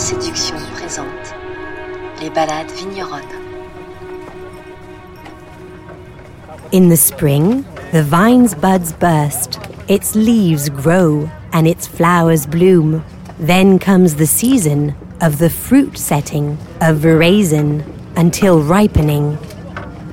séduction présente les balades vigneronnes. In the spring, the vine's buds burst, its leaves grow, and its flowers bloom. Then comes the season of the fruit setting of raisin until ripening.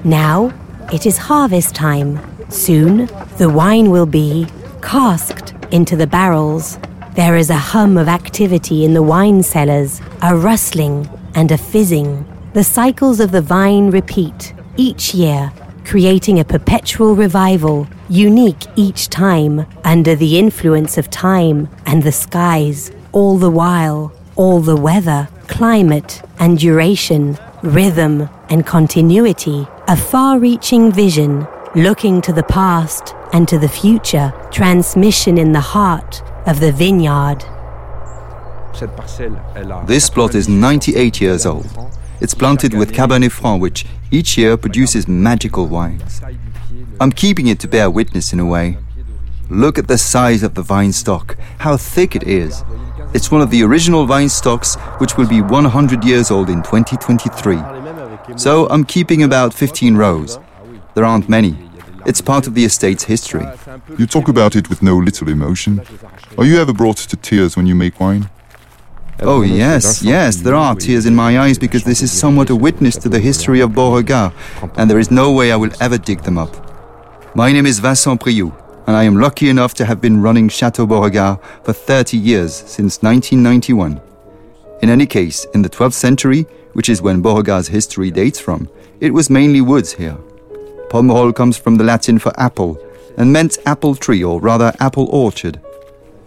Now it is harvest time. Soon the wine will be casked into the barrels. There is a hum of activity in the wine cellars, a rustling and a fizzing. The cycles of the vine repeat each year, creating a perpetual revival, unique each time, under the influence of time and the skies, all the while, all the weather, climate and duration, rhythm and continuity, a far reaching vision, looking to the past and to the future, transmission in the heart of the vineyard. This plot is 98 years old. It's planted with Cabernet Franc, which each year produces magical wines. I'm keeping it to bear witness in a way. Look at the size of the vine stock, how thick it is. It's one of the original vine stocks, which will be 100 years old in 2023. So I'm keeping about 15 rows. There aren't many. It's part of the estate's history. You talk about it with no little emotion. Are you ever brought to tears when you make wine? Oh, yes, yes, there are tears in my eyes because this is somewhat a witness to the history of Beauregard, and there is no way I will ever dig them up. My name is Vincent Priou, and I am lucky enough to have been running Chateau Beauregard for 30 years, since 1991. In any case, in the 12th century, which is when Beauregard's history dates from, it was mainly woods here. Pomerol comes from the Latin for apple, and meant apple tree, or rather apple orchard.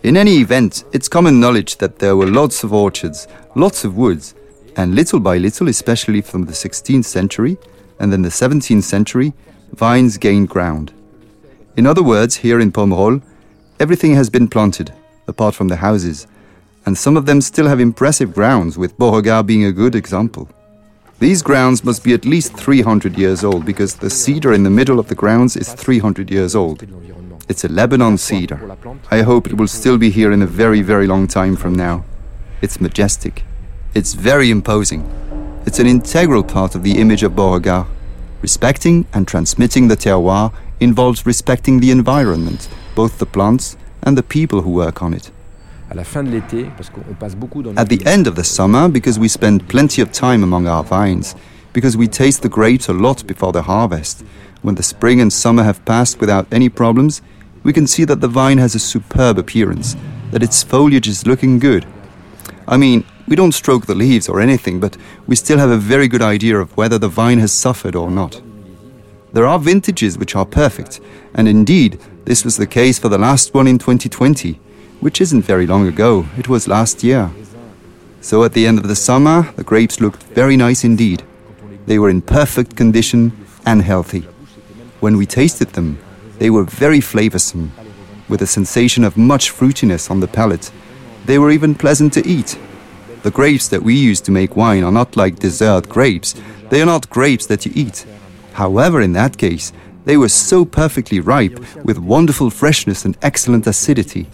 In any event, it's common knowledge that there were lots of orchards, lots of woods, and little by little, especially from the 16th century and then the 17th century, vines gained ground. In other words, here in Pomerol, everything has been planted, apart from the houses, and some of them still have impressive grounds, with Beauregard being a good example. These grounds must be at least 300 years old because the cedar in the middle of the grounds is 300 years old. It's a Lebanon cedar. I hope it will still be here in a very, very long time from now. It's majestic. It's very imposing. It's an integral part of the image of Beauregard. Respecting and transmitting the terroir involves respecting the environment, both the plants and the people who work on it. At the end of the summer, because we spend plenty of time among our vines, because we taste the grapes a lot before the harvest, when the spring and summer have passed without any problems, we can see that the vine has a superb appearance, that its foliage is looking good. I mean, we don't stroke the leaves or anything, but we still have a very good idea of whether the vine has suffered or not. There are vintages which are perfect, and indeed, this was the case for the last one in 2020, which isn't very long ago, it was last year. So at the end of the summer, the grapes looked very nice indeed. They were in perfect condition and healthy. When we tasted them, they were very flavorsome, with a sensation of much fruitiness on the palate. They were even pleasant to eat. The grapes that we use to make wine are not like dessert grapes. They are not grapes that you eat. However, in that case, they were so perfectly ripe, with wonderful freshness and excellent acidity.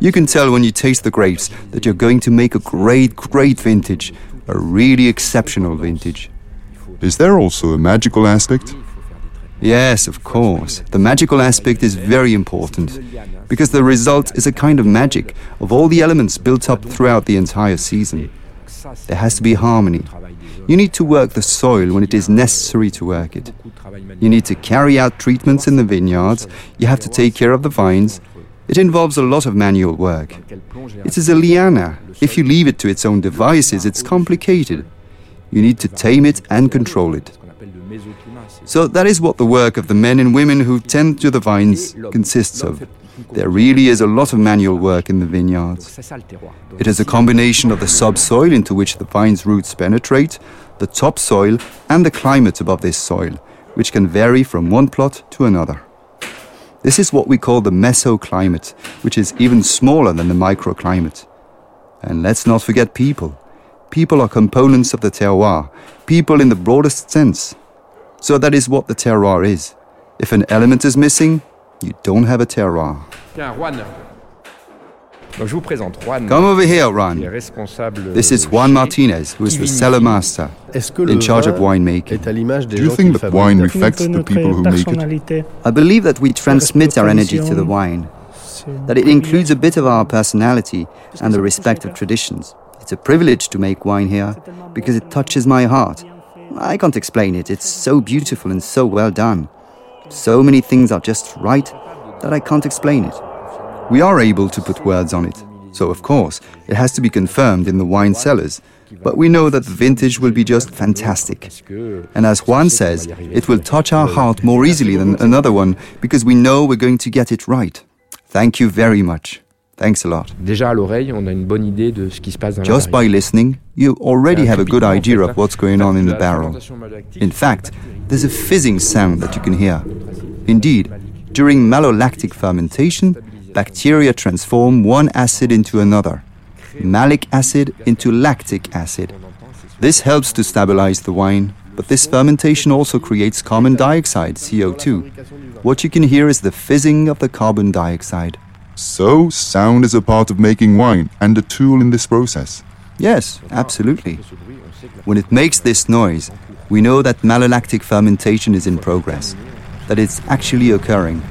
You can tell when you taste the grapes that you're going to make a great, great vintage, a really exceptional vintage. Is there also a magical aspect? Yes, of course. The magical aspect is very important because the result is a kind of magic of all the elements built up throughout the entire season. There has to be harmony. You need to work the soil when it is necessary to work it. You need to carry out treatments in the vineyards. You have to take care of the vines. It involves a lot of manual work. It is a liana. If you leave it to its own devices, it's complicated. You need to tame it and control it. So that is what the work of the men and women who tend to the vines consists of. There really is a lot of manual work in the vineyards. It is a combination of the subsoil into which the vine's roots penetrate, the topsoil, and the climate above this soil, which can vary from one plot to another. This is what we call the mesoclimate, which is even smaller than the microclimate. And let's not forget people. People are components of the terroir, people in the broadest sense. So that is what the terroir is. If an element is missing, you don't have a terroir. Donc je vous présente Juan. Come over here, qui est Juan. responsable This is Juan Martinez, who is the cellar master Est-ce que in charge of vin winemaking. est à l'image des Do you gens qui think le that fabriquent wine reflects the people who make it? personnalité. I believe that we transmit our energy to the wine, that it includes a bit of our personality and the respect of traditions. It's a privilege to make wine here because it touches my heart. I can't explain it, it's so beautiful and so well done. So many things are just right that I can't explain it. We are able to put words on it, so of course, it has to be confirmed in the wine cellars. But we know that the vintage will be just fantastic. And as Juan says, it will touch our heart more easily than another one because we know we're going to get it right. Thank you very much. Thanks a lot. Déjà à l'oreille, on a une bonne idée de ce qui se passe dans Just by listening, you already have a good idea of what's going on in the barrel. In fact, there's a fizzing sound that you can hear. Indeed, during malolactic fermentation, bacteria transform one acid into another, malic acid into lactic acid. This helps to stabilize the wine, but this fermentation also creates carbon dioxide, CO2. What you can hear is the fizzing of the carbon dioxide. So, sound is a part of making wine and a tool in this process. Yes, absolutely. When it makes this noise, we know that malolactic fermentation is in progress, that it's actually occurring.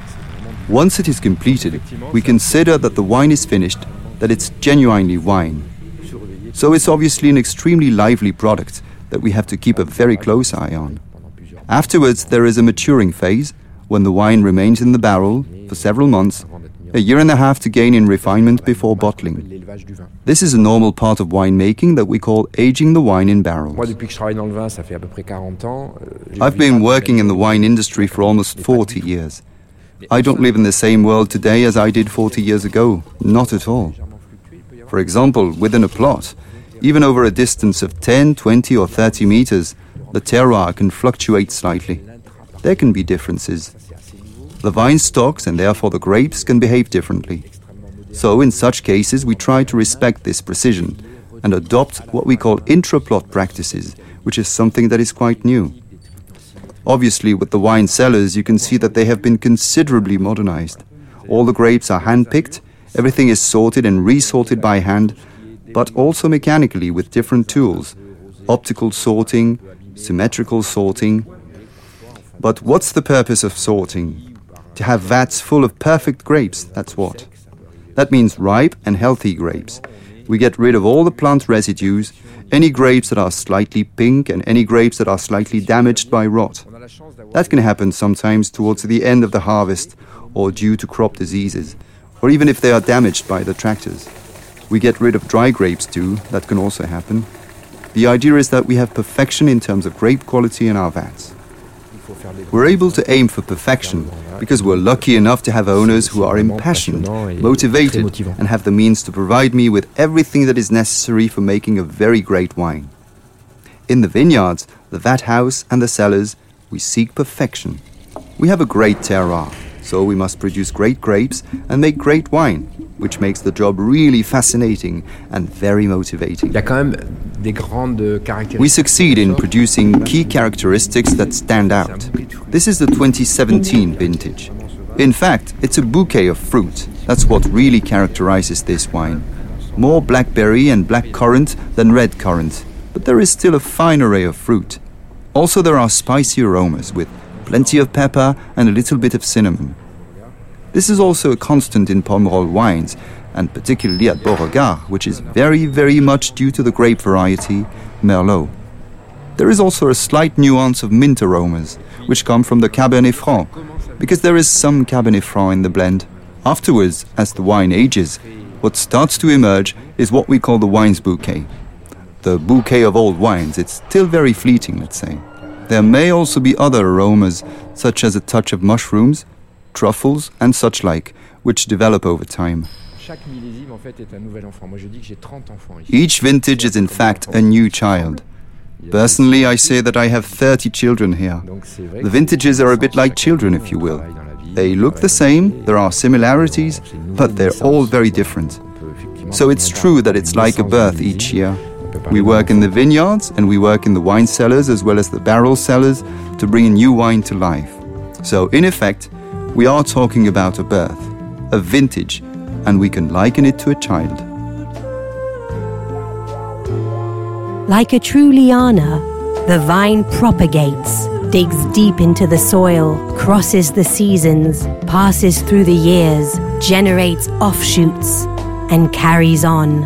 Once it is completed, we consider that the wine is finished, that it's genuinely wine. So it's obviously an extremely lively product that we have to keep a very close eye on. Afterwards, there is a maturing phase when the wine remains in the barrel for several months, a year and a half to gain in refinement before bottling. L'élevage du vin. This is a normal part of winemaking that we call aging the wine in barrels. Moi, depuis que je travaille dans le vin, ça fait à peu près 40 ans. euh, I've been working in the wine industry for almost 40 years. I don't live in the same world today as I did 40 years ago. Not at all. For example, within a plot, even over a distance of 10, 20, or 30 meters, the terroir can fluctuate slightly. There can be differences. The vine stocks and therefore the grapes can behave differently. So, in such cases, we try to respect this precision and adopt what we call intraplot practices, which is something that is quite new. Obviously, with the wine cellars, you can see that they have been considerably modernized. All the grapes are hand picked, everything is sorted and resorted by hand, but also mechanically with different tools optical sorting, symmetrical sorting. But what's the purpose of sorting? To have vats full of perfect grapes, that's what. That means ripe and healthy grapes. We get rid of all the plant residues, any grapes that are slightly pink and any grapes that are slightly damaged by rot. That can happen sometimes towards the end of the harvest or due to crop diseases, or even if they are damaged by the tractors. We get rid of dry grapes too, that can also happen. The idea is that we have perfection in terms of grape quality in our vats. We're able to aim for perfection because we're lucky enough to have owners who are impassioned, motivated, and have the means to provide me with everything that is necessary for making a very great wine. In the vineyards, the vat house, and the cellars, we seek perfection. We have a great terroir, so we must produce great grapes and make great wine, which makes the job really fascinating and very motivating. Il y a quand même des grandes caractéristiques. We succeed in producing key characteristics that stand out. This is the 2017 vintage. In fact, it's a bouquet of fruit. That's what really characterizes this wine. More blackberry and black currant than red currant, but there is still a fine array of fruit. Also, there are spicy aromas with plenty of pepper and a little bit of cinnamon. This is also a constant in Pomerol wines, and particularly at Beauregard, which is very, very much due to the grape variety Merlot. There is also a slight nuance of mint aromas, which come from the Cabernet Franc, because there is some Cabernet Franc in the blend. Afterwards, as the wine ages, what starts to emerge is what we call the wine's bouquet. The bouquet of old wines, it's still very fleeting, let's say. There may also be other aromas, such as a touch of mushrooms, truffles, and such like, which develop over time. Chaque millésime, en fait, est un nouvel enfant. Moi, je dis que j'ai 30 enfants ici. Each vintage is in fact a new child. Personally, I say that I have 30 children here. Donc, c'est vrai The vintages are a bit like children, if you will. travaille dans la vie, They look the same, there are similarities, but they're all very different. on peut effectivement So it's true that it's like a birth each year. On peut parler We work in the vineyards and we work in the wine cellars as well as the barrel cellars to bring a new wine to life. So, in effect, we are talking about a birth, a vintage, and we can liken it to a child. Like a true liana, the vine propagates, digs deep into the soil, crosses the seasons, passes through the years, generates offshoots, and carries on.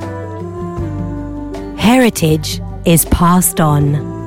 Heritage is passed on.